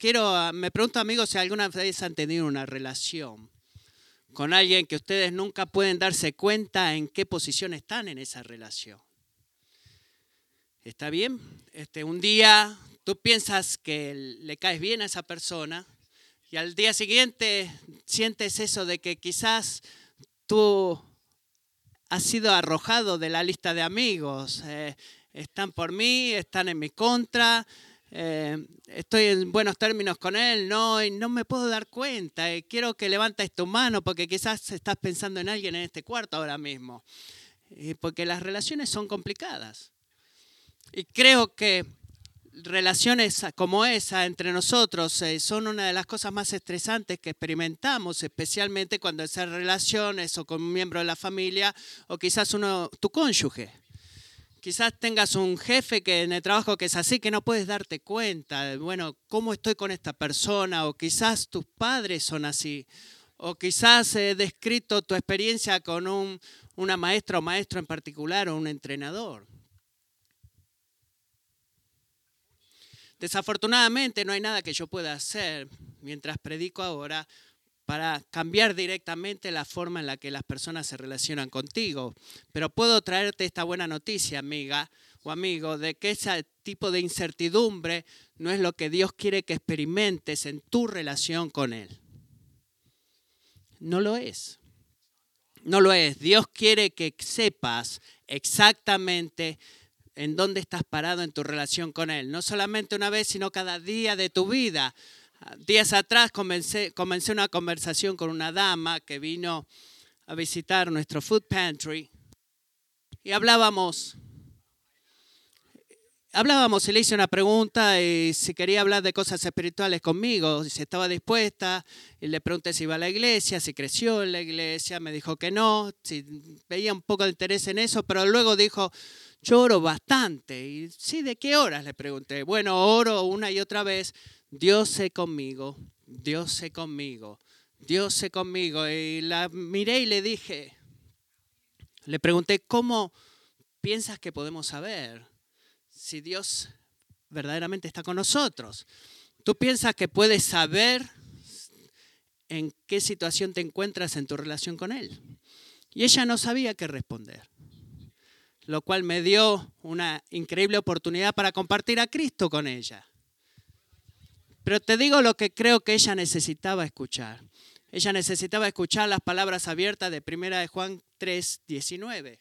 quiero, me pregunto amigos si alguna vez han tenido una relación con alguien que ustedes nunca pueden darse cuenta en qué posición están en esa relación. ¿Está bien? Este, un día tú piensas que le caes bien a esa persona y al día siguiente sientes eso de que quizás tú has sido arrojado de la lista de amigos. Eh, están por mí, están en mi contra, eh, estoy en buenos términos con él, no, y no me puedo dar cuenta. quiero que levantes tu mano porque quizás estás pensando en alguien en este cuarto ahora mismo. porque las relaciones son complicadas. Y creo que relaciones como esa entre nosotros eh, son una de las cosas más estresantes que experimentamos, especialmente cuando esa relación es o con un miembro de la familia o quizás uno, tu cónyuge. Quizás tengas un jefe que en el trabajo que es así, que no puedes darte cuenta, de, bueno, cómo estoy con esta persona, o quizás tus padres son así, o quizás he descrito tu experiencia con un, una maestra o maestro en particular o un entrenador. Desafortunadamente no hay nada que yo pueda hacer mientras predico ahora para cambiar directamente la forma en la que las personas se relacionan contigo. Pero puedo traerte esta buena noticia, amiga o amigo, de que ese tipo de incertidumbre no es lo que Dios quiere que experimentes en tu relación con Él. No lo es. No lo es. Dios quiere que sepas exactamente en dónde estás parado en tu relación con Él. No solamente una vez, sino cada día de tu vida. Días atrás comencé, una conversación con una dama que vino a visitar nuestro food pantry y hablábamos hablábamos y le hice una pregunta y si quería hablar de cosas espirituales conmigo, si estaba dispuesta, y le pregunté si iba a la iglesia, si creció en la iglesia, me dijo que no, si veía un poco de interés en eso, pero luego dijo, yo oro bastante. Y sí, ¿de qué horas? Le pregunté. Bueno, oro una y otra vez, Dios sé conmigo, Dios sé conmigo, Dios sé conmigo. Y la miré y le dije, le pregunté, ¿cómo piensas que podemos saber? si Dios verdaderamente está con nosotros. ¿Tú piensas que puedes saber en qué situación te encuentras en tu relación con Él? Y ella no sabía qué responder, lo cual me dio una increíble oportunidad para compartir a Cristo con ella. Pero te digo lo que creo que ella necesitaba escuchar. Ella necesitaba escuchar las palabras abiertas de 1 de Juan 3, 19.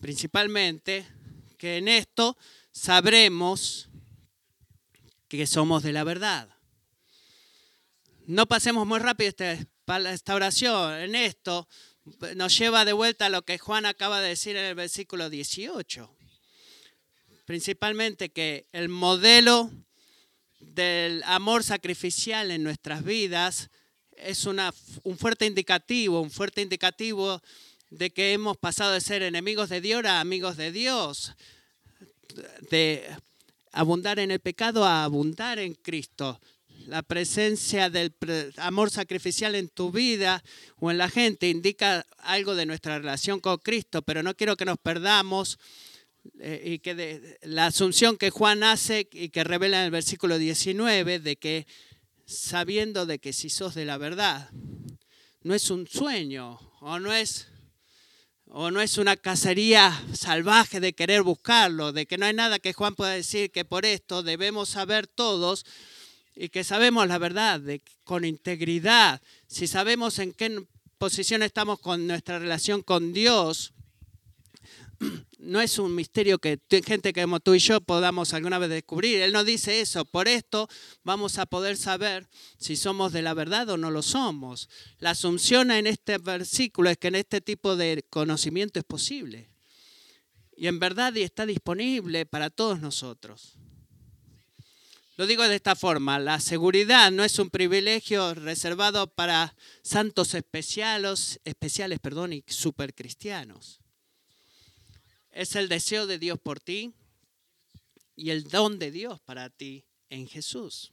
Principalmente que en esto sabremos que somos de la verdad. No pasemos muy rápido esta, oración. En esto nos lleva de vuelta a lo que Juan acaba de decir en el versículo 18. Principalmente que el modelo del amor sacrificial en nuestras vidas es una, un fuerte indicativo, un fuerte indicativo de que hemos pasado de ser enemigos de Dios a amigos de Dios, de abundar en el pecado a abundar en Cristo. La presencia del amor sacrificial en tu vida o en la gente indica algo de nuestra relación con Cristo, pero no quiero que nos perdamos y que la asunción que Juan hace y que revela en el versículo 19 de que sabiendo de que si sos de la verdad, no es un sueño o no es o no es una cacería salvaje de querer buscarlo, de que no hay nada que Juan pueda decir que por esto debemos saber todos y que sabemos la verdad de, con integridad, si sabemos en qué posición estamos con nuestra relación con Dios, no es un misterio que gente como tú y yo podamos alguna vez descubrir. Él no dice eso. Por esto vamos a poder saber si somos de la verdad o no lo somos. La asunción en este versículo es que en este tipo de conocimiento es posible. Y en verdad está disponible para todos nosotros. Lo digo de esta forma, la seguridad no es un privilegio reservado para santos especiales, especiales perdón, y supercristianos es el deseo de Dios por ti y el don de Dios para ti en Jesús.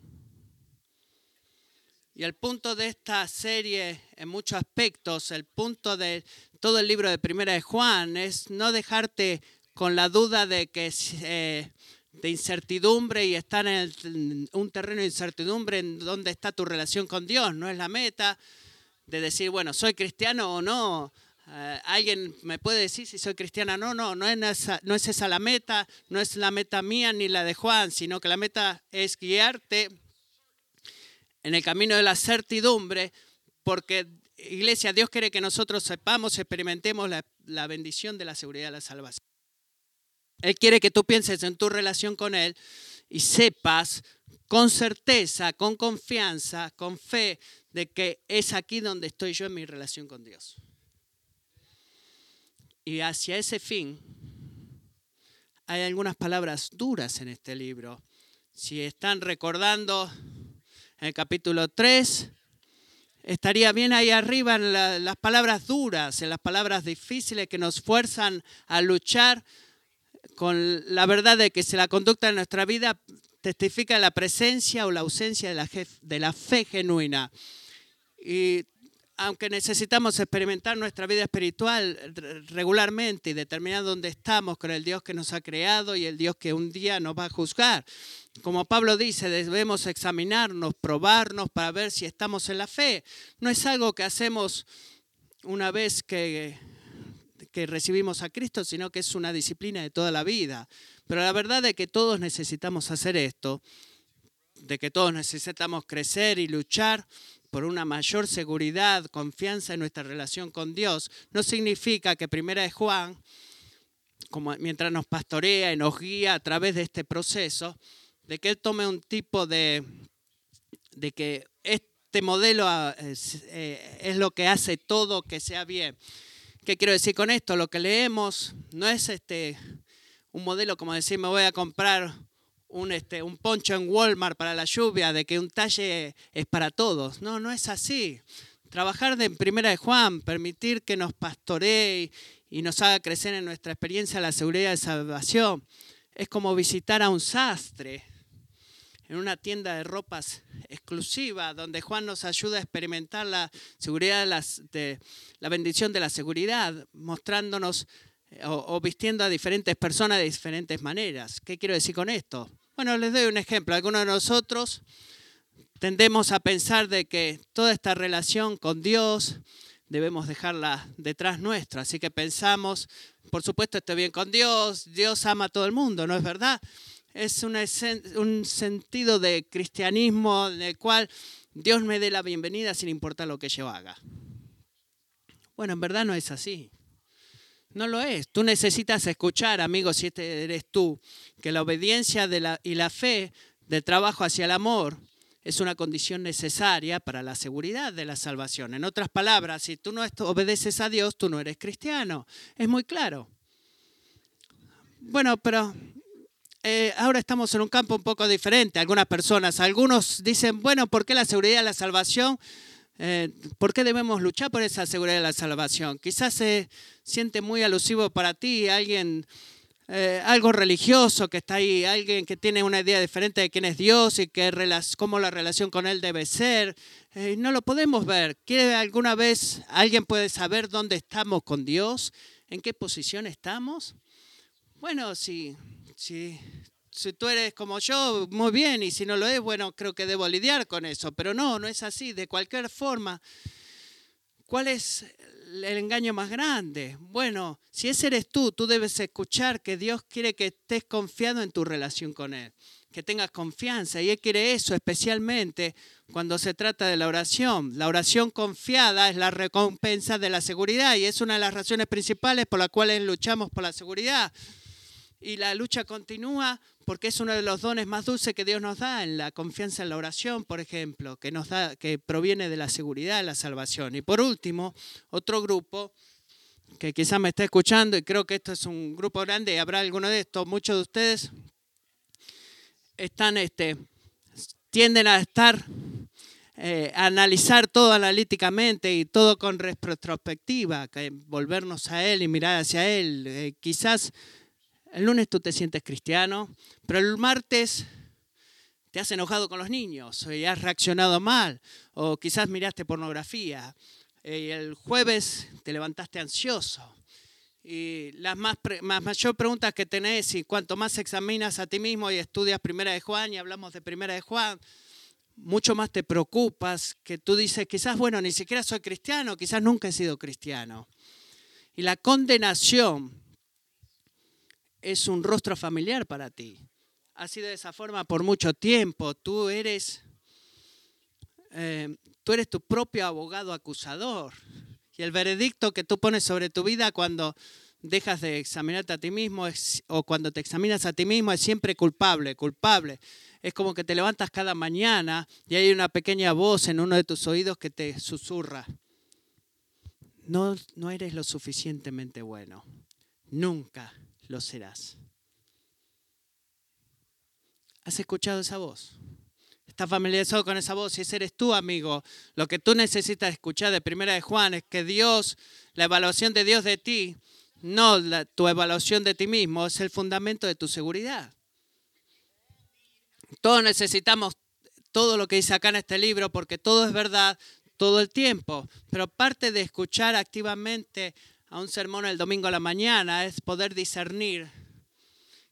Y el punto de esta serie, en muchos aspectos, el punto de todo el libro de Primera de Juan es no dejarte con la duda de que eh, de incertidumbre y estar en, un terreno de incertidumbre en donde está tu relación con Dios. No es la meta de decir, bueno, soy cristiano o no. Eh, alguien me puede decir si soy cristiana. No, no, no es, esa, no es esa la meta, no es la meta mía ni la de Juan, sino que la meta es guiarte en el camino de la certidumbre, porque iglesia, Dios quiere que nosotros sepamos, experimentemos la, bendición de la seguridad de la salvación. Él quiere que tú pienses en tu relación con Él y sepas con certeza, con confianza, con fe, de que es aquí donde estoy yo en mi relación con Dios. Y hacia ese fin hay algunas palabras duras en este libro. Si están recordando el capítulo 3, estaría bien ahí arriba en las palabras duras, en las palabras difíciles que nos fuerzan a luchar con la verdad de que si la conducta de nuestra vida testifica la presencia o la ausencia de la, de la fe genuina. Y aunque necesitamos experimentar nuestra vida espiritual regularmente y determinar dónde estamos con el Dios que nos ha creado y el Dios que un día nos va a juzgar, como Pablo dice, debemos examinarnos, probarnos para ver si estamos en la fe. No es algo que hacemos una vez que que recibimos a Cristo, sino que es una disciplina de toda la vida. Pero la verdad es que todos necesitamos hacer esto, de que todos necesitamos crecer y luchar por una mayor seguridad, confianza en nuestra relación con Dios, no significa que Primera de Juan, como mientras nos pastorea y nos guía a través de este proceso, de que Él tome un tipo de, de que este modelo ah, es, eh, es lo que hace todo que sea bien. ¿Qué quiero decir con esto? Lo que leemos no es este, un modelo como decir, me voy a comprar un, este, un poncho en Walmart para la lluvia, de que un talle es para todos. No, no es así. Trabajar de en primera de Juan, permitir que nos pastoree y nos haga crecer en nuestra experiencia la seguridad de salvación, es como visitar a un sastre en una tienda de ropas exclusiva, donde Juan nos ayuda a experimentar la seguridad, de la bendición de la seguridad, mostrándonos o, vistiendo a diferentes personas de diferentes maneras. ¿Qué quiero decir con esto? Bueno, les doy un ejemplo. Algunos de nosotros tendemos a pensar de que toda esta relación con Dios debemos dejarla detrás nuestra. Así que pensamos, por supuesto, estoy bien con Dios, Dios ama a todo el mundo, ¿no es verdad? es un sentido de cristianismo en el cual Dios me dé la bienvenida sin importar lo que yo haga. Bueno, en verdad no es así. No lo es. Tú necesitas escuchar, amigos, si este eres tú, que la obediencia y la fe del trabajo hacia el amor es una condición necesaria para la seguridad de la salvación. En otras palabras, si tú no obedeces a Dios, tú no eres cristiano. Es muy claro. Bueno, pero eh, ahora estamos en un campo un poco diferente. Algunas personas, algunos dicen, bueno, ¿por qué la seguridad de la salvación? Eh, ¿Por qué debemos luchar por esa seguridad de la salvación? Quizás se siente muy alusivo para ti, alguien, eh, algo religioso que está ahí, alguien que tiene una idea diferente de quién es Dios y que, cómo la relación con Él debe ser. no lo podemos ver. ¿Quiere alguna vez alguien puede saber dónde estamos con Dios? ¿En qué posición estamos? Bueno, sí si, si tú eres como yo, muy bien, y si no lo es, bueno, creo que debo lidiar con eso. Pero no, no es así. De cualquier forma, ¿cuál es el engaño más grande? Bueno, si ese eres tú, tú debes escuchar que Dios quiere que estés confiado en tu relación con Él, que tengas confianza. Y Él quiere eso especialmente cuando se trata de la oración. La oración confiada es la recompensa de la seguridad y es una de las razones principales por las cuales luchamos por la seguridad y la lucha continúa porque es uno de los dones más dulces que Dios nos da en la confianza en la oración, por ejemplo, que nos da que proviene de la seguridad la salvación. Y por último, otro grupo que quizás me esté escuchando y creo que esto es un grupo grande y habrá alguno de estos, muchos de ustedes están este tienden a estar eh, analizar todo analíticamente y todo con retrospectiva, que volvernos a Él y mirar hacia Él. Eh, quizás el lunes tú te sientes cristiano, pero el martes te has enojado con los niños y has reaccionado mal, o quizás miraste pornografía, y el jueves te levantaste ansioso, Y las más, más mayor preguntas que tenés, y cuanto más examinas a ti mismo y estudias Primera de Juan, y hablamos de Primera de Juan, mucho más te preocupas, que tú dices, quizás, bueno, ni siquiera soy cristiano, quizás nunca he sido cristiano. Y la condenación es un rostro familiar para ti. Ha sido de esa forma por mucho tiempo. Tú eres, eh, tú eres tu propio abogado acusador. Y el veredicto que tú pones sobre tu vida cuando dejas de examinarte a ti mismo o cuando te examinas a ti mismo es siempre culpable, culpable. Es como que te levantas cada mañana y hay una pequeña voz en uno de tus oídos que te susurra. No, no eres lo suficientemente bueno. Nunca lo serás. ¿Has escuchado esa voz? ¿Estás familiarizado con esa voz? Si ese eres tú, amigo, lo que tú necesitas escuchar de Primera de Juan es que Dios, la evaluación de Dios de ti, no tu evaluación de ti mismo, es el fundamento de tu seguridad. Todos necesitamos todo lo que dice acá en este libro porque todo es verdad todo el tiempo, pero parte de escuchar activamente a un sermón el domingo a la mañana es poder discernir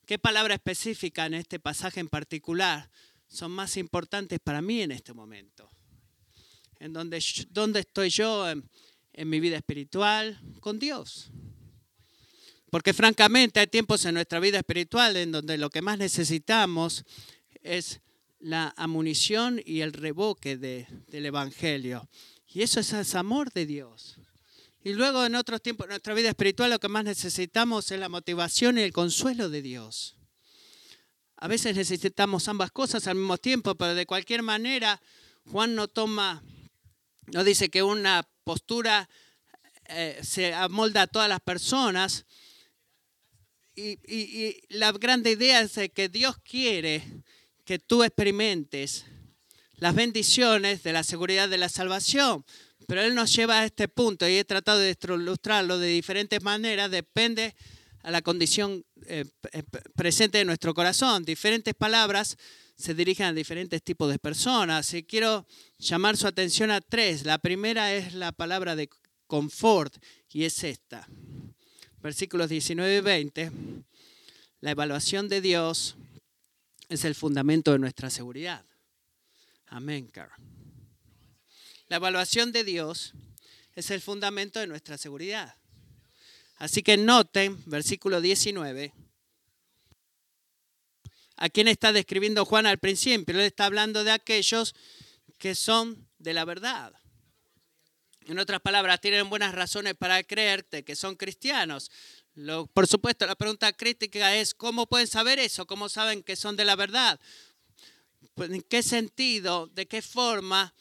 qué palabra específica en este pasaje en particular son más importantes para mí en este momento. En donde, dónde estoy yo en, mi vida espiritual con Dios. Porque francamente hay tiempos en nuestra vida espiritual en donde lo que más necesitamos es la amunición y el revoque de, del Evangelio. Y eso es el amor de Dios. Y luego en otros tiempos, en nuestra vida espiritual, lo que más necesitamos es la motivación y el consuelo de Dios. A veces necesitamos ambas cosas al mismo tiempo, pero de cualquier manera, Juan no toma, no dice que una postura eh, se amolda a todas las personas. Y, y, la grande idea es que Dios quiere que tú experimentes las bendiciones de la seguridad de la salvación. Pero Él nos lleva a este punto y he tratado de ilustrarlo de diferentes maneras, depende a la condición eh, eh, presente de nuestro corazón. Diferentes palabras se dirigen a diferentes tipos de personas. Y quiero llamar su atención a tres. La primera es la palabra de confort y es esta. Versículos 19 y 20. La evaluación de Dios es el fundamento de nuestra seguridad. Amén. La evaluación de Dios es el fundamento de nuestra seguridad. Así que noten, versículo 19, a quién está describiendo Juan al principio. Él está hablando de aquellos que son de la verdad. En otras palabras, tienen buenas razones para creerte que son cristianos. por supuesto, la pregunta crítica es, ¿cómo pueden saber eso? ¿Cómo saben que son de la verdad? Pues, ¿En qué sentido? ¿De qué forma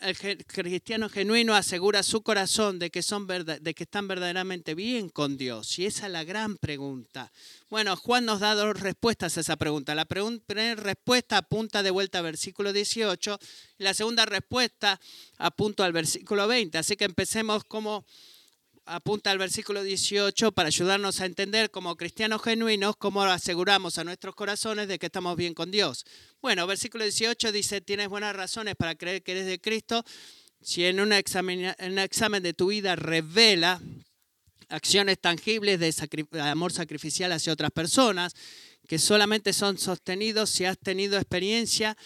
el cristiano genuino asegura su corazón de que, son de que están verdaderamente bien con Dios? Y esa es la gran pregunta. Bueno, Juan nos da dos respuestas a esa pregunta. La primera respuesta apunta de vuelta al versículo 18 y la segunda respuesta apunta al versículo 20. Así que empecemos como apunta al versículo 18 para ayudarnos a entender como cristianos genuinos cómo aseguramos a nuestros corazones de que estamos bien con Dios. Bueno, versículo 18 dice, tienes buenas razones para creer que eres de Cristo si en, un examen, de tu vida revela acciones tangibles de amor sacrificial hacia otras personas que solamente son sostenidos si has tenido experiencia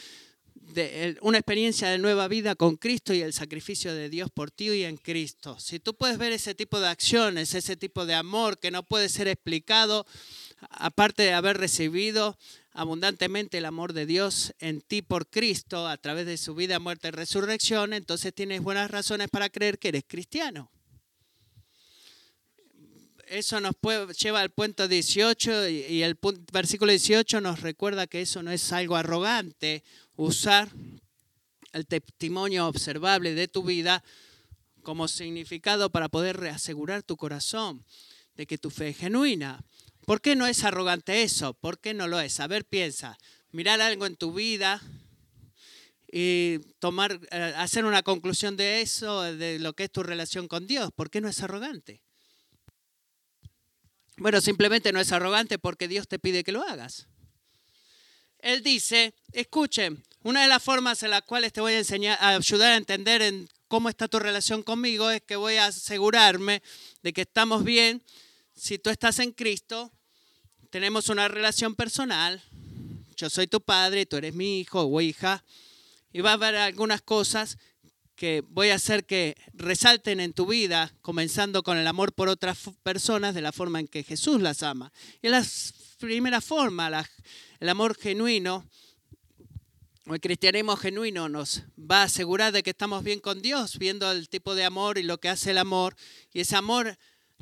una experiencia de nueva vida con Cristo y el sacrificio de Dios por ti y en Cristo. Si tú puedes ver ese tipo de acciones, ese tipo de amor que no puede ser explicado, aparte de haber recibido abundantemente el amor de Dios en ti por Cristo a través de su vida, muerte y resurrección, entonces tienes buenas razones para creer que eres cristiano. Eso nos lleva al punto 18 y, el versículo 18 nos recuerda que eso no es algo arrogante usar el testimonio observable de tu vida como significado para poder reasegurar tu corazón de que tu fe es genuina. ¿Por qué no es arrogante eso? ¿Por qué no lo es? A ver, piensa, mirar algo en tu vida y tomar, eh, hacer una conclusión de eso, de lo que es tu relación con Dios. ¿Por qué no es arrogante? Bueno, simplemente no es arrogante porque Dios te pide que lo hagas él dice, escuchen, una de las formas en las cuales te voy a ayudar a entender en cómo está tu relación conmigo, es que voy a asegurarme de que estamos bien. Si tú estás en Cristo, tenemos una relación personal. Yo soy tu padre, tú eres mi hijo o hija. Y va a haber algunas cosas que voy a hacer que resalten en tu vida, comenzando con el amor por otras personas de la forma en que Jesús las ama. Y la primera forma, el amor genuino, o el cristianismo genuino nos va a asegurar de que estamos bien con Dios, viendo el tipo de amor y lo que hace el amor. Y ese amor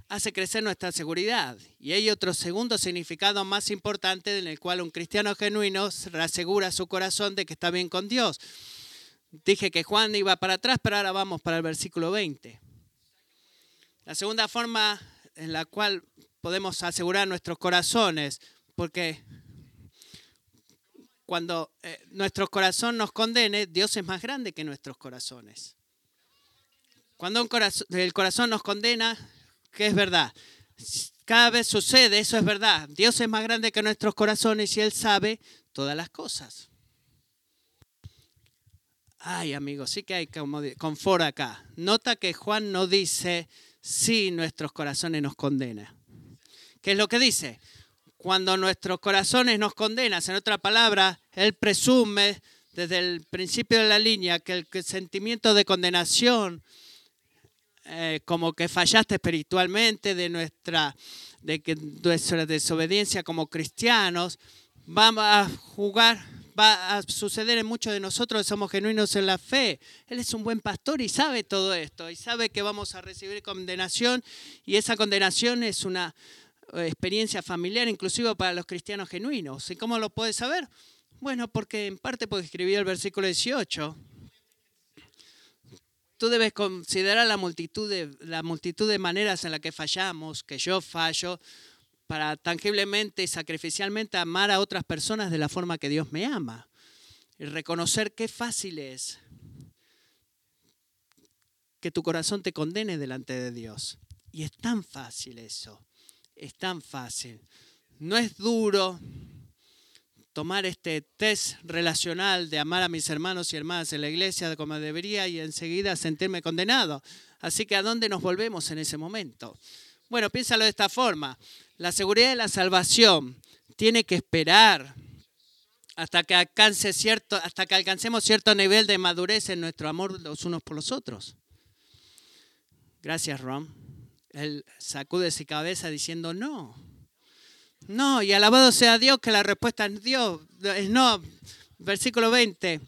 hace crecer nuestra seguridad. Y hay otro segundo significado más importante en el cual un cristiano genuino reasegura su corazón de que está bien con Dios. Dije que Juan iba para atrás, pero ahora vamos para el versículo 20. La segunda forma en la cual podemos asegurar nuestros corazones, porque cuando eh, nuestro corazón nos condene, Dios es más grande que nuestros corazones. Cuando el corazón nos condena, ¿qué es verdad? Cada vez sucede, eso es verdad. Dios es más grande que nuestros corazones y Él sabe todas las cosas. Ay, amigos, sí que hay confort acá. Nota que Juan no dice si nuestros corazones nos condenan. ¿Qué es lo que dice? Cuando nuestros corazones nos condenan, en otra palabra, él presume desde el principio de la línea que el sentimiento de condenación, eh, como que fallaste espiritualmente, de nuestra, de que nuestra desobediencia como cristianos, va a jugar va a suceder en muchos de nosotros que somos genuinos en la fe. Él es un buen pastor y sabe todo esto y sabe que vamos a recibir condenación y esa condenación es una experiencia familiar inclusive para los cristianos genuinos. ¿Y cómo lo puede saber? Bueno, porque en parte porque escribió el versículo 18. Tú debes considerar la multitud de, la multitud de maneras en las que fallamos, que yo fallo, para tangiblemente y sacrificialmente amar a otras personas de la forma que Dios me ama. Y reconocer qué fácil es que tu corazón te condene delante de Dios. Y es tan fácil eso, es tan fácil. No es duro tomar este test relacional de amar a mis hermanos y hermanas en la iglesia como debería y enseguida sentirme condenado. Así que ¿a dónde nos volvemos en ese momento? Bueno, piénsalo de esta forma. La seguridad de la salvación tiene que esperar hasta que, alcance cierto, hasta que alcancemos cierto nivel de madurez en nuestro amor los unos por los otros. Gracias, Ron. Él sacude su cabeza diciendo no. No, y alabado sea Dios que la respuesta es Dios. No. Versículo 20.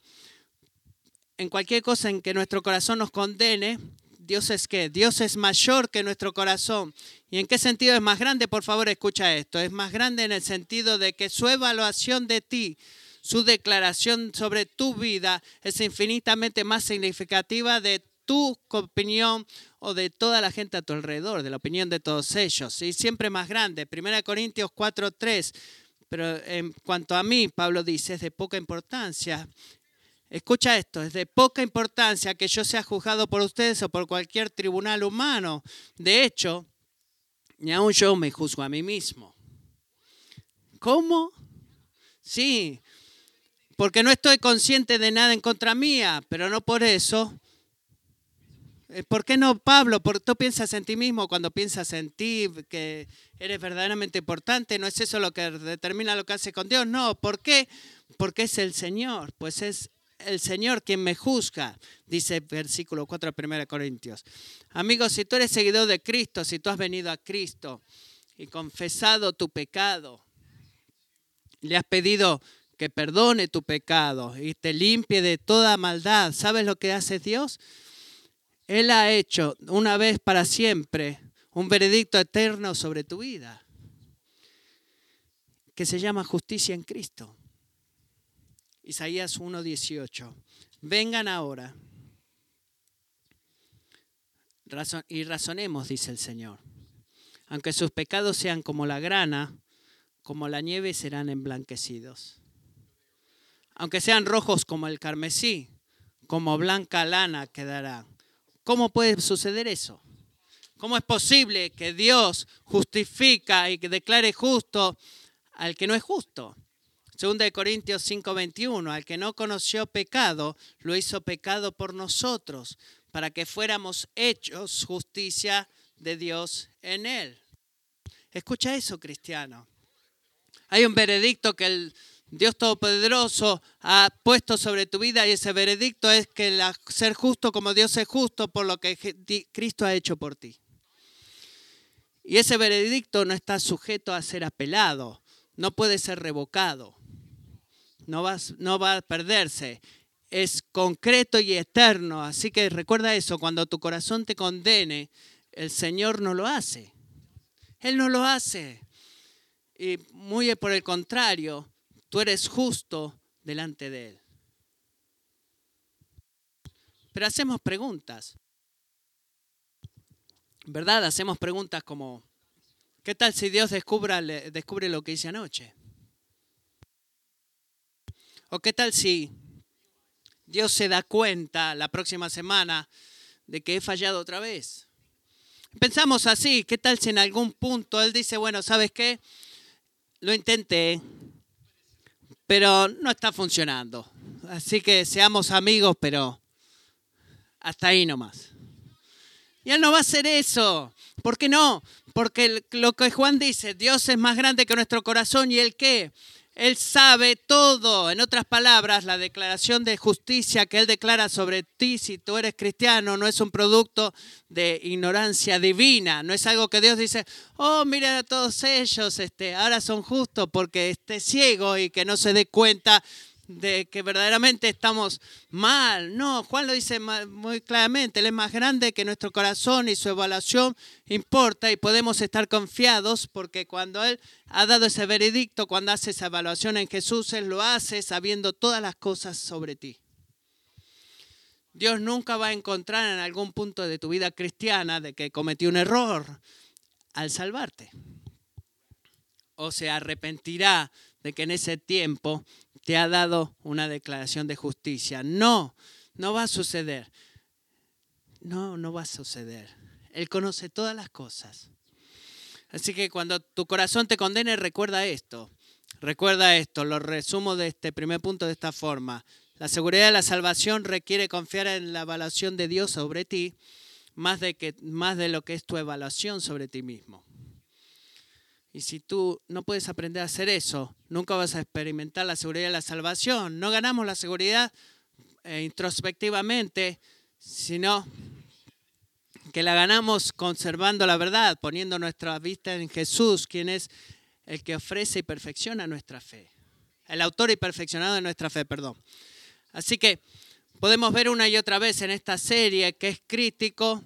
En cualquier cosa en que nuestro corazón nos condene, Dios es qué? Dios es mayor que nuestro corazón. ¿Y en qué sentido es más grande? Por favor, escucha esto. Es más grande en el sentido de que su evaluación de ti, su declaración sobre tu vida es infinitamente más significativa de tu opinión o de toda la gente a tu alrededor, de la opinión de todos ellos. Y siempre más grande. 1 Corintios 4.3. Pero en cuanto a mí, Pablo dice, es de poca importancia Escucha esto, es de poca importancia que yo sea juzgado por ustedes o por cualquier tribunal humano. De hecho, ni aún yo me juzgo a mí mismo. ¿Cómo? Sí, porque no estoy consciente de nada en contra mía, pero no por eso. Eh, ¿Por qué no, Pablo? Porque tú piensas en ti mismo cuando piensas en ti, que eres verdaderamente importante. ¿No es eso lo que determina lo que hace con Dios? No, ¿por qué? Porque es el Señor, pues es el Señor quien me juzga, dice el versículo 4 de 1 Corintios. Amigos, si tú eres seguidor de Cristo, si tú has venido a Cristo y confesado tu pecado, le has pedido que perdone tu pecado y te limpie de toda maldad, ¿sabes lo que hace Dios? Él ha hecho una vez para siempre un veredicto eterno sobre tu vida, que se llama justicia en Cristo. Isaías 1:18. Vengan ahora y razonemos, dice el Señor. Aunque sus pecados sean como la grana, como la nieve serán emblanquecidos. Aunque sean rojos como el carmesí, como blanca lana quedará. ¿Cómo puede suceder eso? ¿Cómo es posible que Dios justifica y que declare justo al que no es justo? Segunda de Corintios 5:21, al que no conoció pecado, lo hizo pecado por nosotros, para que fuéramos hechos justicia de Dios en él. Escucha eso, cristiano. Hay un veredicto que el Dios Todopoderoso ha puesto sobre tu vida y ese veredicto es que ser justo como Dios es justo por lo que Cristo ha hecho por ti. Y ese veredicto no está sujeto a ser apelado, no puede ser revocado, no va, no va a perderse, es concreto y eterno. Así que recuerda eso, cuando tu corazón te condene, el Señor no lo hace. Él no lo hace. Y muy por el contrario, tú eres justo delante de Él. Pero hacemos preguntas. ¿Verdad? Hacemos preguntas como, ¿qué tal si Dios descubra, descubre lo que hice anoche? ¿O qué tal si Dios se da cuenta la próxima semana de que he fallado otra vez? Pensamos así, ¿qué tal si en algún punto Él dice, bueno, ¿sabes qué? Lo intenté, pero no está funcionando. Así que seamos amigos, pero hasta ahí nomás. Y Él no va a hacer eso. ¿Por qué no? Porque lo que Juan dice, Dios es más grande que nuestro corazón y el qué. Él sabe todo. En otras palabras, la declaración de justicia que Él declara sobre ti si tú eres cristiano no es un producto de ignorancia divina. No es algo que Dios dice, oh, mira a todos ellos, este, ahora son justos porque esté ciego y que no se dé cuenta de que verdaderamente estamos mal. No, Juan lo dice muy claramente, Él es más grande que nuestro corazón y su evaluación importa y podemos estar confiados porque cuando Él ha dado ese veredicto, cuando hace esa evaluación en Jesús, Él lo hace sabiendo todas las cosas sobre ti. Dios nunca va a encontrar en algún punto de tu vida cristiana de que cometió un error al salvarte. O se arrepentirá de que en ese tiempo te ha dado una declaración de justicia. No, no va a suceder. No, no va a suceder. Él conoce todas las cosas. Así que cuando tu corazón te condene, recuerda esto. Recuerda esto, lo resumo de este primer punto de esta forma. La seguridad de la salvación requiere confiar en la evaluación de Dios sobre ti más de, que, más de lo que es tu evaluación sobre ti mismo. Y si tú no puedes aprender a hacer eso, nunca vas a experimentar la seguridad de la salvación. No ganamos la seguridad eh, introspectivamente, sino que la ganamos conservando la verdad, poniendo nuestra vista en Jesús, quien es el que ofrece y perfecciona nuestra fe. El autor y perfeccionado de nuestra fe, perdón. Así que podemos ver una y otra vez en esta serie que es crítico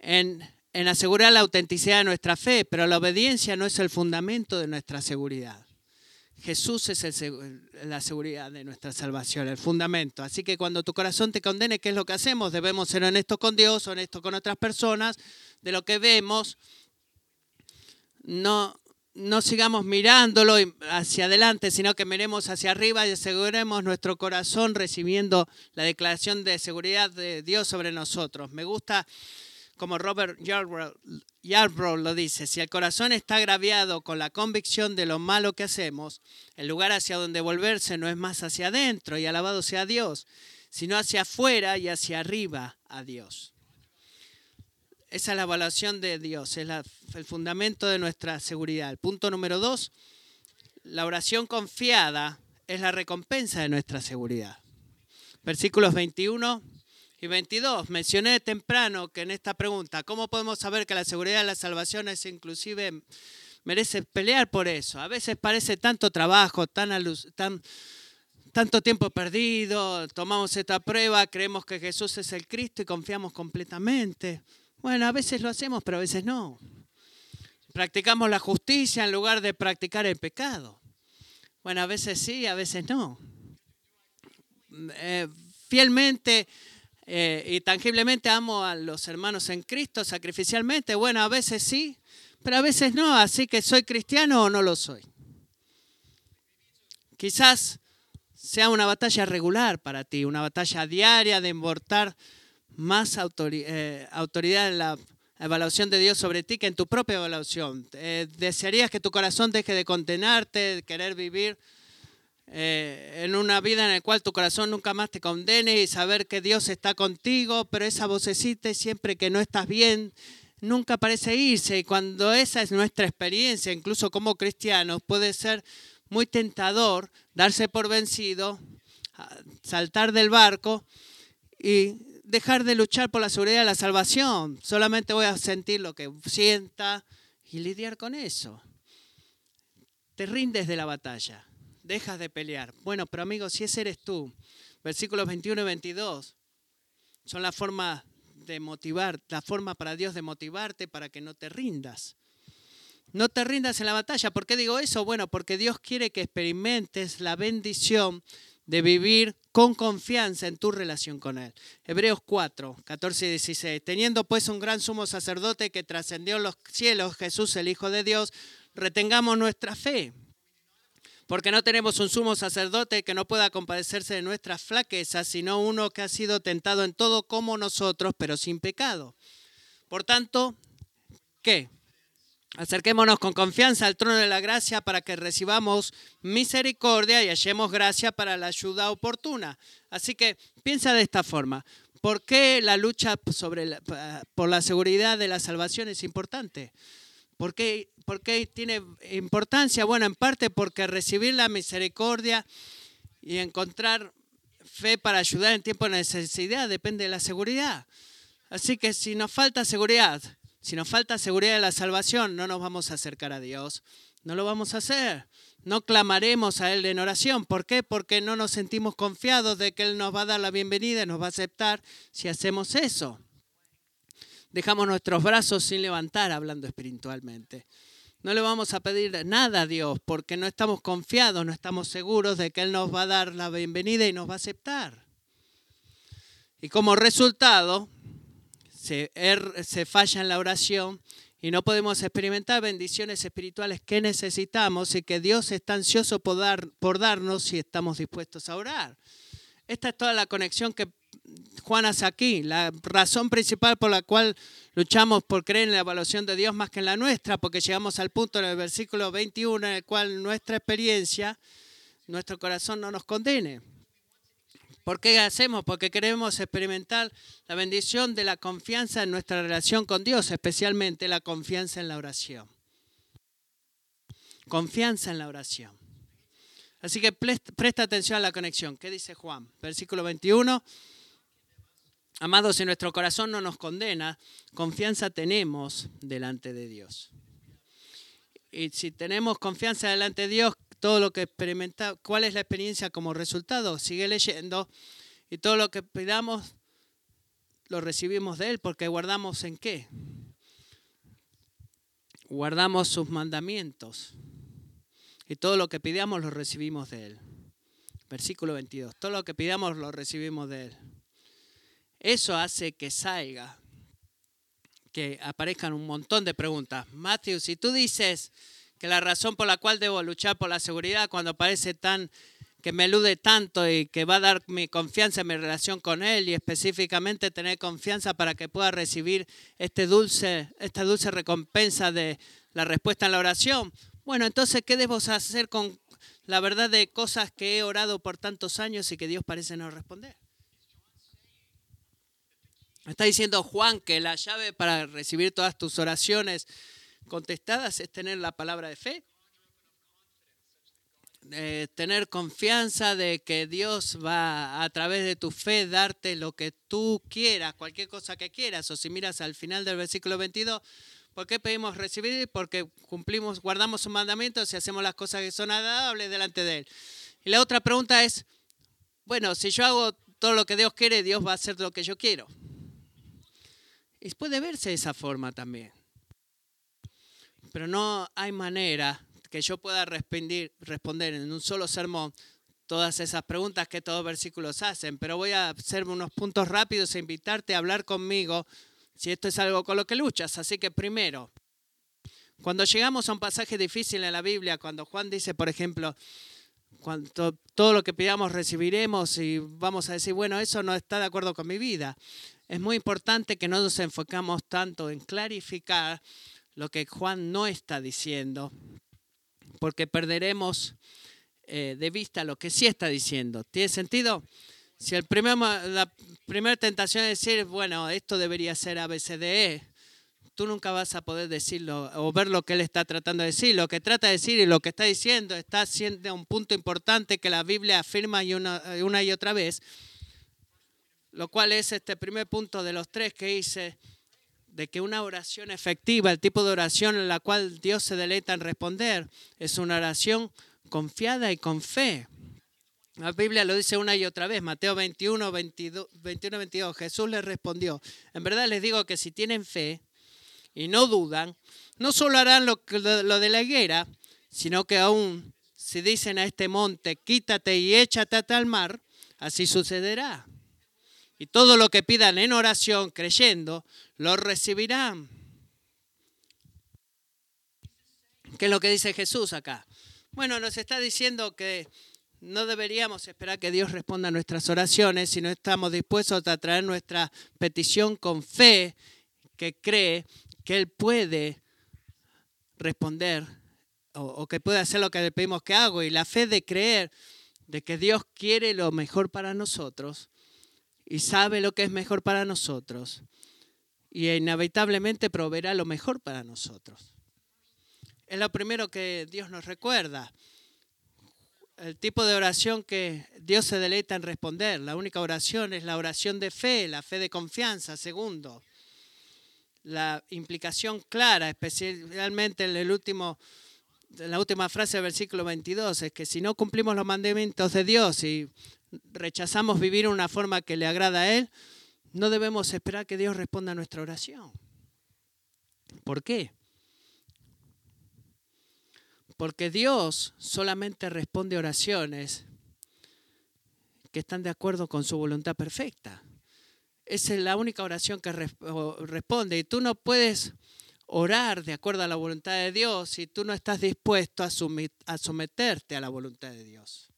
en en asegurar la autenticidad de nuestra fe, pero la obediencia no es el fundamento de nuestra seguridad. Jesús es la seguridad de nuestra salvación, el fundamento. Así que cuando tu corazón te condene, ¿qué es lo que hacemos? Debemos ser honestos con Dios, honestos con otras personas, de lo que vemos. No, no sigamos mirándolo hacia adelante, sino que miremos hacia arriba y aseguremos nuestro corazón recibiendo la declaración de seguridad de Dios sobre nosotros. Me gusta como Robert Yarbrough lo dice, si el corazón está agraviado con la convicción de lo malo que hacemos, el lugar hacia donde volverse no es más hacia adentro y alabado sea Dios, sino hacia afuera y hacia arriba a Dios. Esa es la evaluación de Dios, es el fundamento de nuestra seguridad. El punto número dos, la oración confiada es la recompensa de nuestra seguridad. Versículos 21 y 22. Mencioné temprano que en esta pregunta, ¿cómo podemos saber que la seguridad de la salvación es inclusive, merece pelear por eso? A veces parece tanto trabajo, tan, tan tanto tiempo perdido, tomamos esta prueba, creemos que Jesús es el Cristo y confiamos completamente. Bueno, a veces lo hacemos, pero a veces no. Practicamos la justicia en lugar de practicar el pecado. Bueno, a veces sí, a veces no. Eh, fielmente eh, y tangiblemente amo a los hermanos en Cristo sacrificialmente. Bueno, a veces sí, pero a veces no. Así que soy cristiano o no lo soy. Quizás sea una batalla regular para ti, una batalla diaria de importar más eh, autoridad en la evaluación de Dios sobre ti que en tu propia evaluación. Eh, desearías que tu corazón deje de condenarte, de querer vivir eh, en una vida en la cual tu corazón nunca más te condene y saber que Dios está contigo, pero esa vocecita siempre que no estás bien, nunca parece irse. Y cuando esa es nuestra experiencia, incluso como cristianos, puede ser muy tentador darse por vencido, saltar del barco y dejar de luchar por la seguridad de la salvación. Solamente voy a sentir lo que sienta y lidiar con eso. Te rindes de la batalla dejas de pelear. Bueno, pero amigos, si ese eres tú, versículos 21 y 22 son la forma de motivar, la forma para Dios de motivarte para que no te rindas. No te rindas en la batalla. ¿Por qué digo eso? Bueno, porque Dios quiere que experimentes la bendición de vivir con confianza en tu relación con Él. Hebreos 4, 14 y 16. Teniendo pues un gran sumo sacerdote que trascendió los cielos, Jesús el Hijo de Dios, retengamos nuestra fe porque no tenemos un sumo sacerdote que no pueda compadecerse de nuestras flaquezas, sino uno que ha sido tentado en todo como nosotros, pero sin pecado. Por tanto, ¿qué? Acerquémonos con confianza al trono de la gracia para que recibamos misericordia y hallemos gracia para la ayuda oportuna. Así que piensa de esta forma. ¿Por qué la lucha por la seguridad de la salvación es importante? ¿Por qué, tiene importancia? Bueno, en parte porque recibir la misericordia y encontrar fe para ayudar en tiempo de necesidad depende de la seguridad. Así que si nos falta seguridad, si nos falta seguridad de la salvación, no nos vamos a acercar a Dios. No lo vamos a hacer. No clamaremos a Él en oración. ¿Por qué? Porque no nos sentimos confiados de que Él nos va a dar la bienvenida y nos va a aceptar si hacemos eso dejamos nuestros brazos sin levantar hablando espiritualmente. No le vamos a pedir nada a Dios porque no estamos confiados, no estamos seguros de que Él nos va a dar la bienvenida y nos va a aceptar. Y como resultado, se, er, falla en la oración y no podemos experimentar bendiciones espirituales que necesitamos y que Dios está ansioso por darnos si estamos dispuestos a orar. Esta es toda la conexión que Juan hace aquí, la razón principal por la cual luchamos por creer en la evaluación de Dios más que en la nuestra, porque llegamos al punto en el versículo 21 en el cual nuestra experiencia, nuestro corazón no nos condene. ¿Por qué hacemos? Porque queremos experimentar la bendición de la confianza en nuestra relación con Dios, especialmente la confianza en la oración. Confianza en la oración. Así que presta atención a la conexión. ¿Qué dice Juan? Versículo 21. Amados, si nuestro corazón no nos condena, confianza tenemos delante de Dios. Y si tenemos confianza delante de Dios, todo lo que experimenta, ¿cuál es la experiencia como resultado? Sigue leyendo y todo lo que pidamos lo recibimos de Él porque guardamos en qué? Guardamos sus mandamientos y todo lo que pidamos lo recibimos de Él. Versículo 22. Todo lo que pidamos lo recibimos de Él. Eso hace que salga, que aparezcan un montón de preguntas. Matthew, si tú dices que la razón por la cual debo luchar por la seguridad cuando parece tan que me elude tanto y que va a dar mi confianza en mi relación con Él y específicamente tener confianza para que pueda recibir este dulce, esta dulce recompensa de la respuesta en la oración. Bueno, entonces, ¿qué debo hacer con la verdad de cosas que he orado por tantos años y que Dios parece no responder? Está diciendo Juan que la llave para recibir todas tus oraciones contestadas es tener la palabra de fe. tener confianza de que Dios va a través de tu fe darte lo que tú quieras, cualquier cosa que quieras. O si miras al final del versículo 22, ¿por qué pedimos recibir? Porque cumplimos, guardamos sus mandamientos y hacemos las cosas que son agradables delante de Él. Y la otra pregunta es, bueno, si yo hago todo lo que Dios quiere, Dios va a hacer lo que yo quiero. Puede verse de esa forma también. Pero no hay manera que yo pueda responder en un solo sermón todas esas preguntas que todos versículos hacen. Pero voy a hacer unos puntos rápidos e invitarte a hablar conmigo si esto es algo con lo que luchas. Así que primero, cuando llegamos a un pasaje difícil en la Biblia, cuando Juan dice, por ejemplo, cuando todo lo que pidamos recibiremos y vamos a decir, bueno, eso no está de acuerdo con mi vida es muy importante que no nos enfocamos tanto en clarificar lo que Juan no está diciendo, porque perderemos eh, de vista lo que sí está diciendo. ¿Tiene sentido? Si el primer, la primera tentación es decir, bueno, esto debería ser ABCDE, tú nunca vas a poder decirlo o ver lo que él está tratando de decir. Lo que trata de decir y lo que está diciendo está siendo un punto importante que la Biblia afirma una y otra vez, lo cual es este primer punto de los tres que dice de que una oración efectiva, el tipo de oración en la cual Dios se deleita en responder, es una oración confiada y con fe. La Biblia lo dice una y otra vez, Mateo 21, 22, 21, 22. Jesús les respondió, en verdad les digo que si tienen fe y no dudan, no solo harán lo, lo de la higuera, sino que aún si dicen a este monte, quítate y échate al mar, así sucederá. Y todo lo que pidan en oración, creyendo, lo recibirán. ¿Qué es lo que dice Jesús acá? Bueno, nos está diciendo que no deberíamos esperar que Dios responda a nuestras oraciones, sino estamos dispuestos a traer nuestra petición con fe, que cree que Él puede responder o, que puede hacer lo que le pedimos que haga. Y la fe de creer de que Dios quiere lo mejor para nosotros y sabe lo que es mejor para nosotros y inevitablemente proveerá lo mejor para nosotros. Es lo primero que Dios nos recuerda. El tipo de oración que Dios se deleita en responder. La única oración es la oración de fe, la fe de confianza. Segundo, la implicación clara, especialmente en el último, la última frase del versículo 22, es que si no cumplimos los mandamientos de Dios y rechazamos vivir una forma que le agrada a Él, no debemos esperar que Dios responda a nuestra oración. ¿Por qué? Porque Dios solamente responde oraciones que están de acuerdo con su voluntad perfecta. Esa es la única oración que responde. Y tú no puedes orar de acuerdo a la voluntad de Dios si tú no estás dispuesto a, someterte a la voluntad de Dios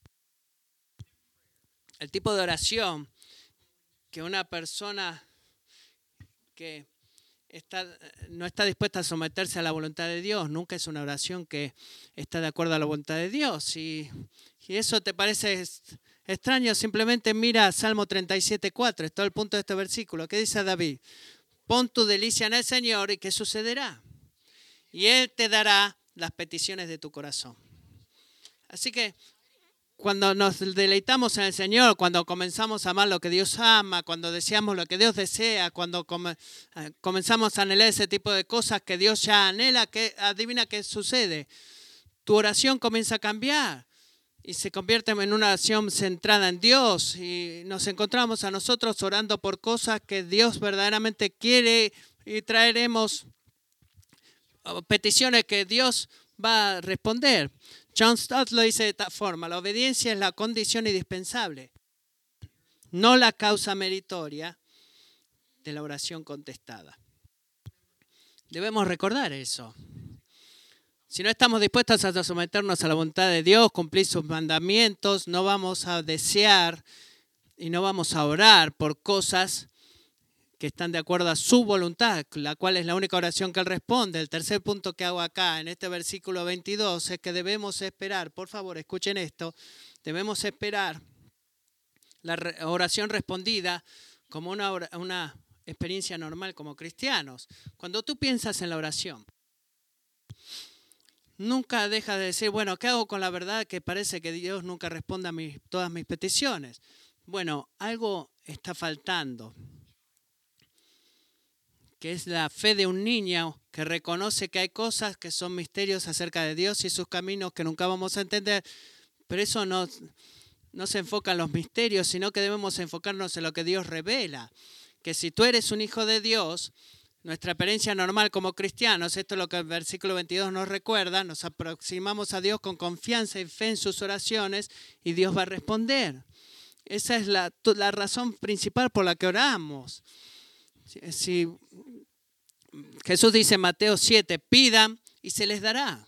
el tipo de oración que una persona que está, no está dispuesta a someterse a la voluntad de Dios, nunca es una oración que está de acuerdo a la voluntad de Dios. Y, y eso te parece extraño, simplemente mira Salmo 37.4, es todo el punto de este versículo. ¿Qué dice David? Pon tu delicia en el Señor y ¿qué sucederá? Y Él te dará las peticiones de tu corazón. Así que cuando nos deleitamos en el Señor, cuando comenzamos a amar lo que Dios ama, cuando deseamos lo que Dios desea, cuando eh, comenzamos a anhelar ese tipo de cosas que Dios ya anhela, que adivina qué sucede. Tu oración comienza a cambiar y se convierte en una oración centrada en Dios y nos encontramos a nosotros orando por cosas que Dios verdaderamente quiere y traeremos peticiones que Dios va a responder. John Stott lo dice de esta forma, la obediencia es la condición indispensable, no la causa meritoria de la oración contestada. Debemos recordar eso. Si no estamos dispuestos a someternos a la voluntad de Dios, cumplir sus mandamientos, no vamos a desear y no vamos a orar por cosas que están de acuerdo a su voluntad, la cual es la única oración que él responde. El tercer punto que hago acá en este versículo 22 es que debemos esperar, por favor, escuchen esto, debemos esperar la oración respondida como una, una experiencia normal como cristianos. Cuando tú piensas en la oración, nunca deja de decir, bueno, ¿qué hago con la verdad que parece que Dios nunca responde a todas mis peticiones? Bueno, algo está faltando que es la fe de un niño que reconoce que hay cosas que son misterios acerca de Dios y sus caminos que nunca vamos a entender, pero eso no, no se enfoca en los misterios, sino que debemos enfocarnos en lo que Dios revela, que si tú eres un hijo de Dios, nuestra experiencia normal como cristianos, esto es lo que el versículo 22 nos recuerda, nos aproximamos a Dios con confianza y fe en sus oraciones y Dios va a responder. Esa es la, la razón principal por la que oramos. Si, Jesús dice en Mateo 7, pidan y se les dará.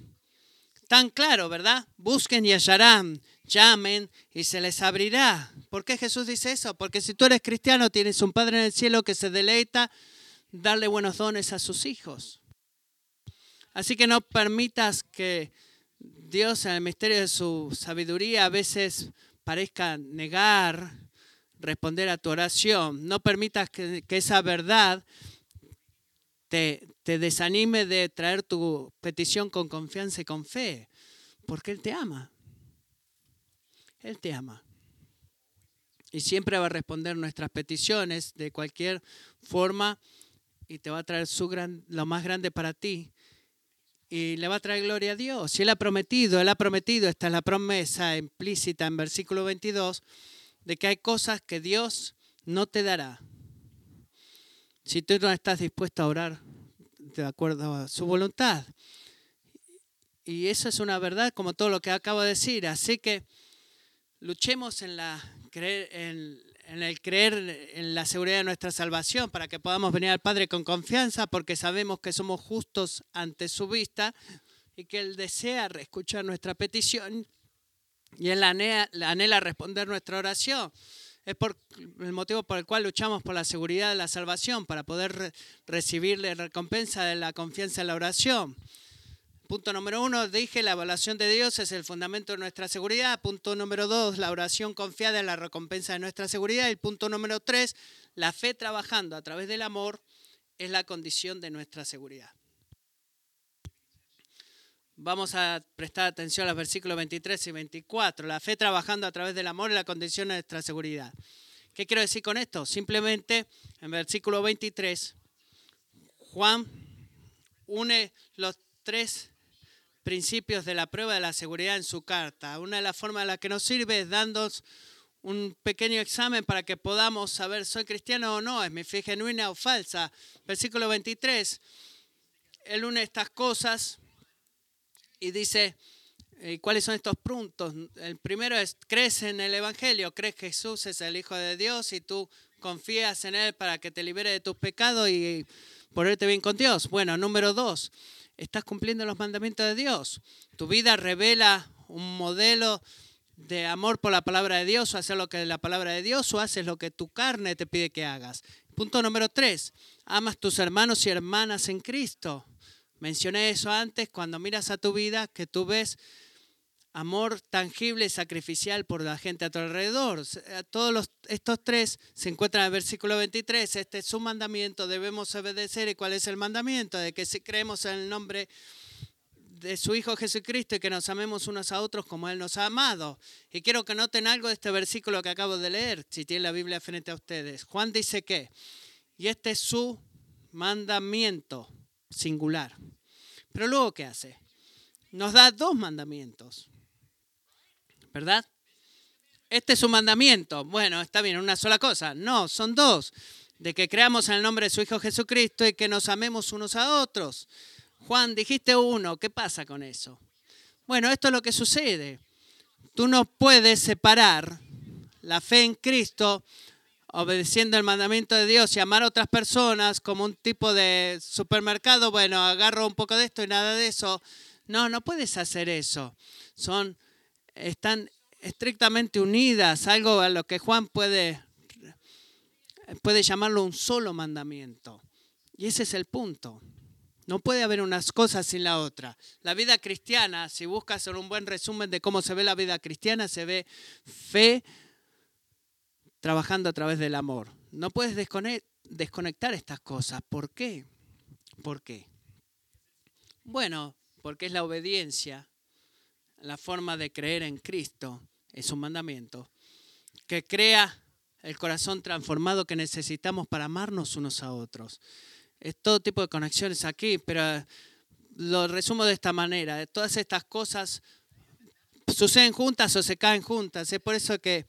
Tan claro, ¿verdad? Busquen y hallarán, llamen y se les abrirá. ¿Por qué Jesús dice eso? Porque si tú eres cristiano, tienes un Padre en el cielo que se deleita darle buenos dones a sus hijos. Así que no permitas que Dios en el misterio de su sabiduría a veces parezca negar responder a tu oración. No permitas que, esa verdad te, desanime de traer tu petición con confianza y con fe, porque Él te ama. Él te ama. Y siempre va a responder nuestras peticiones de cualquier forma y te va a traer su gran, lo más grande para ti. Y le va a traer gloria a Dios. Si Él ha prometido, Él ha prometido, esta es la promesa implícita en versículo 22, de que hay cosas que Dios no te dará. Si tú no estás dispuesto a orar de acuerdo a su voluntad. Y eso es una verdad como todo lo que acabo de decir. Así que luchemos en, la, en, en el creer en la seguridad de nuestra salvación para que podamos venir al Padre con confianza porque sabemos que somos justos ante su vista y que Él desea escuchar nuestra petición y Él anhela, anhela responder nuestra oración. Es por el motivo por el cual luchamos por la seguridad de la salvación, para poder recibir la recompensa de la confianza en la oración. Punto número uno, dije, la evaluación de Dios es el fundamento de nuestra seguridad. Punto número dos, la oración confiada en la recompensa de nuestra seguridad. Y punto número tres, la fe trabajando a través del amor es la condición de nuestra seguridad. Vamos a prestar atención a los versículos 23 y 24. La fe trabajando a través del amor es la condición de nuestra seguridad. ¿Qué quiero decir con esto? Simplemente en versículo 23, Juan une los tres principios de la prueba de la seguridad en su carta. Una de las formas en las que nos sirve es dándonos un pequeño examen para que podamos saber, ¿soy cristiano o no? ¿Es mi fe genuina o falsa? Versículo 23, él une estas cosas y dice, eh, ¿cuáles son estos puntos? El primero es, crees en el Evangelio, crees que Jesús es el Hijo de Dios y tú confías en Él para que te libere de tus pecados y ponerte bien con Dios. Bueno, número dos, estás cumpliendo los mandamientos de Dios. Tu vida revela un modelo de amor por la palabra de Dios o hacer lo que la palabra de Dios o haces lo que tu carne te pide que hagas. Punto número tres, amas tus hermanos y hermanas en Cristo. Mencioné eso antes, cuando miras a tu vida, que tú ves amor tangible y sacrificial por la gente a tu alrededor. Eh, todos estos tres se encuentran en el versículo 23. Este es su mandamiento, debemos obedecer. ¿Y cuál es el mandamiento? De que si creemos en el nombre de su Hijo Jesucristo y que nos amemos unos a otros como Él nos ha amado. Y quiero que noten algo de este versículo que acabo de leer, si tienen la Biblia frente a ustedes. Juan dice que, y este es su mandamiento singular. Pero luego, ¿qué hace? Nos da dos mandamientos. ¿verdad? Este es su mandamiento. Bueno, está bien, una sola cosa. No, son dos. De que creamos en el nombre de su Hijo Jesucristo y que nos amemos unos a otros. Juan, dijiste uno, ¿qué pasa con eso? Bueno, esto es lo que sucede. Tú no puedes separar la fe en Cristo obedeciendo el mandamiento de Dios y amar a otras personas como un tipo de supermercado, bueno, agarro un poco de esto y nada de eso. No, no puedes hacer eso. Son están estrictamente unidas, algo a lo que Juan puede, puede llamarlo un solo mandamiento. Y ese es el punto. No puede haber unas cosas sin la otra. La vida cristiana, si buscas un buen resumen de cómo se ve la vida cristiana, se ve fe trabajando a través del amor. No puedes desconectar estas cosas. ¿Por qué? ¿Por qué? Bueno, porque es la obediencia la forma de creer en Cristo, es un mandamiento, que crea el corazón transformado que necesitamos para amarnos unos a otros. Es todo tipo de conexiones aquí, pero lo resumo de esta manera. Todas estas cosas suceden juntas o se caen juntas. Es por eso que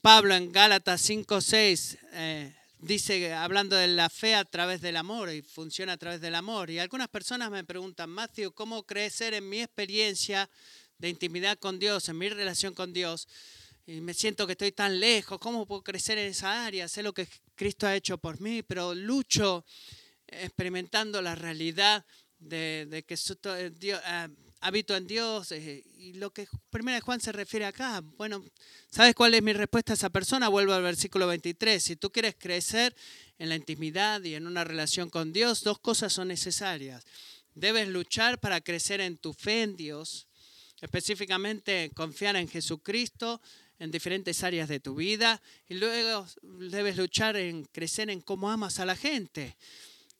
Pablo en Gálatas 5, 6 eh, dice, hablando de la fe a través del amor y funciona a través del amor. Y algunas personas me preguntan, Matthew, ¿cómo crecer en mi experiencia de intimidad con Dios, en mi relación con Dios, y me siento que estoy tan lejos, ¿cómo puedo crecer en esa área? Sé lo que Cristo ha hecho por mí, pero lucho experimentando la realidad de, que Dios, eh, habito en Dios eh, y lo que primera Juan se refiere acá. Bueno, ¿sabes cuál es mi respuesta a esa persona? Vuelvo al versículo 23. Si tú quieres crecer en la intimidad y en una relación con Dios, dos cosas son necesarias. Debes luchar para crecer en tu fe en Dios Específicamente, confiar en Jesucristo en diferentes áreas de tu vida y luego debes luchar en crecer en cómo amas a la gente.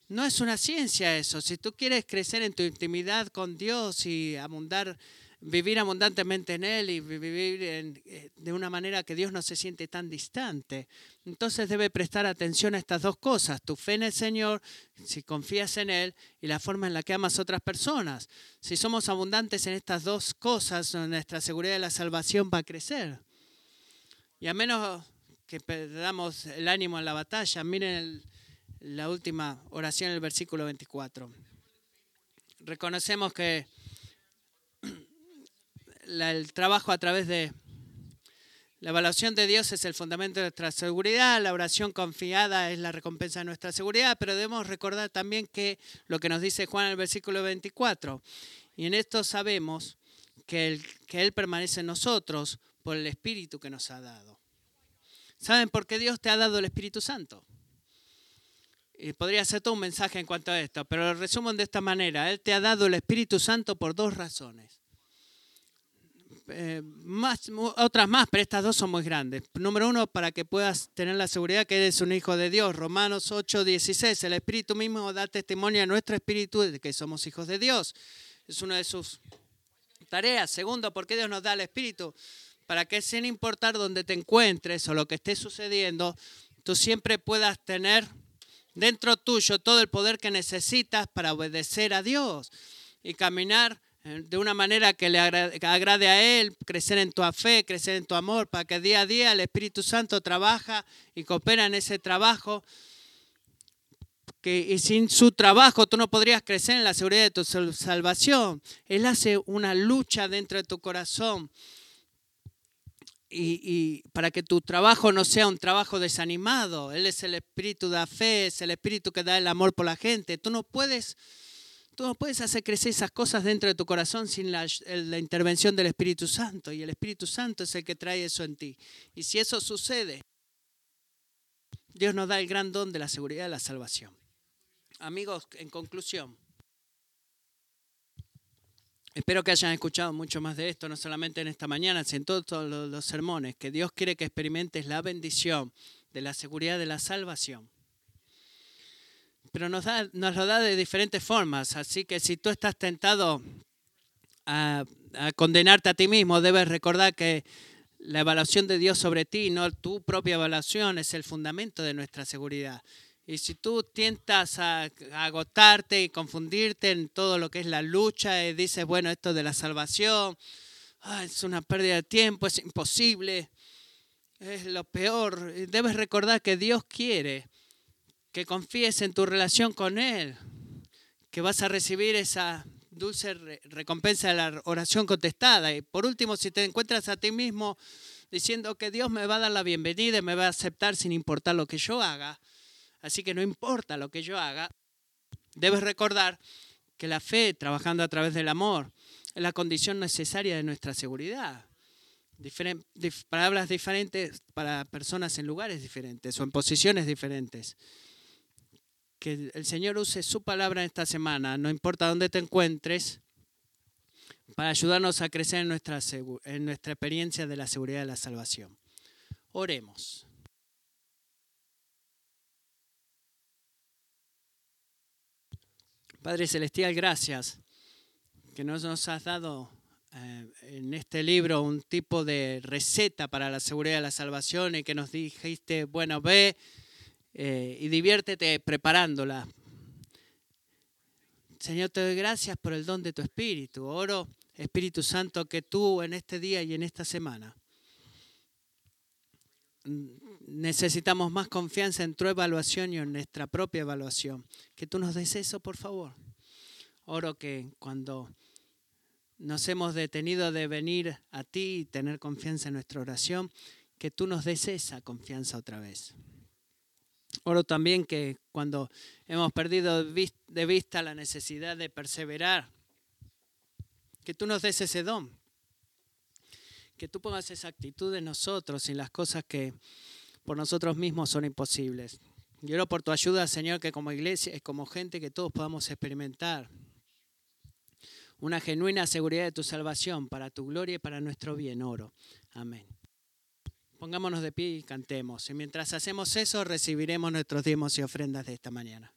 No es una ciencia eso. Si tú quieres crecer en tu intimidad con Dios y abundar vivir abundantemente en Él y vivir eh, de una manera que Dios no se siente tan distante. Entonces debe prestar atención a estas dos cosas, tu fe en el Señor, si confías en Él, y la forma en la que amas a otras personas. Si somos abundantes en estas dos cosas, nuestra seguridad de la salvación va a crecer. Y a menos que perdamos el ánimo en la batalla, miren la última oración, el versículo 24. Reconocemos que el trabajo a través de la evaluación de Dios es el fundamento de nuestra seguridad, la oración confiada es la recompensa de nuestra seguridad, pero debemos recordar también que lo que nos dice Juan en el versículo 24, y en esto sabemos que, que Él permanece en nosotros por el Espíritu que nos ha dado. ¿Saben por qué Dios te ha dado el Espíritu Santo? Y podría ser todo un mensaje en cuanto a esto, pero lo resumo de esta manera. Él te ha dado el Espíritu Santo por dos razones. Eh, más, otras más, pero estas dos son muy grandes. Número uno, para que puedas tener la seguridad que eres un hijo de Dios. Romanos 8, 16. El Espíritu mismo da testimonio a nuestro espíritu de que somos hijos de Dios. Es una de sus tareas. Segundo, ¿por qué Dios nos da el Espíritu? Para que sin importar dónde te encuentres o lo que esté sucediendo, tú siempre puedas tener dentro tuyo todo el poder que necesitas para obedecer a Dios y caminar eh, de una manera que le agrade a Él, crecer en tu fe, crecer en tu amor, para que día a día el Espíritu Santo trabaja y coopera en ese trabajo. Que, y sin su trabajo tú no podrías crecer en la seguridad de tu salvación. Él hace una lucha dentro de tu corazón. Y, para que tu trabajo no sea un trabajo desanimado. Él es el espíritu de la fe, es el espíritu que da el amor por la gente. Tú no puedes Tú no puedes hacer crecer esas cosas dentro de tu corazón sin la, la, intervención del Espíritu Santo. Y el Espíritu Santo es el que trae eso en ti. Y si eso sucede, Dios nos da el gran don de la seguridad de la salvación. Amigos, en conclusión, espero que hayan escuchado mucho más de esto, no solamente en esta mañana, sino en todos los, los sermones, que Dios quiere que experimentes la bendición de la seguridad de la salvación pero nos, da, nos lo da de diferentes formas. Así que si tú estás tentado a, condenarte a ti mismo, debes recordar que la evaluación de Dios sobre ti, no tu propia evaluación, es el fundamento de nuestra seguridad. Y si tú tientas a, agotarte y confundirte en todo lo que es la lucha y dices, bueno, esto de la salvación, es una pérdida de tiempo, es imposible, es lo peor, debes recordar que Dios quiere que confíes en tu relación con Él, que vas a recibir esa dulce recompensa de la oración contestada. Y por último, si te encuentras a ti mismo diciendo que Dios me va a dar la bienvenida y me va a aceptar sin importar lo que yo haga, así que no importa lo que yo haga, debes recordar que la fe, trabajando a través del amor, es la condición necesaria de nuestra seguridad. palabras diferentes para personas en lugares diferentes o en posiciones diferentes que el Señor use su palabra esta semana, no importa dónde te encuentres, para ayudarnos a crecer en nuestra, en nuestra experiencia de la seguridad de la salvación. Oremos. Padre Celestial, gracias que nos, has dado eh, en este libro un tipo de receta para la seguridad de la salvación y que nos dijiste, bueno, ve eh, y diviértete preparándola. Señor, te doy gracias por el don de tu Espíritu. Oro, Espíritu Santo, que tú en este día y en esta semana necesitamos más confianza en tu evaluación y en nuestra propia evaluación. Que tú nos des eso, por favor. Oro que cuando nos hemos detenido de venir a ti y tener confianza en nuestra oración, que tú nos des esa confianza otra vez. Oro también que cuando hemos perdido de vista la necesidad de perseverar, que tú nos des ese don, que tú pongas esa actitud en nosotros y las cosas que por nosotros mismos son imposibles. Yo oro por tu ayuda, Señor, que como iglesia y como gente que todos podamos experimentar una genuina seguridad de tu salvación para tu gloria y para nuestro bien. Oro. Amén. Pongámonos de pie y cantemos. Y mientras hacemos eso, recibiremos nuestros diezmos y ofrendas de esta mañana.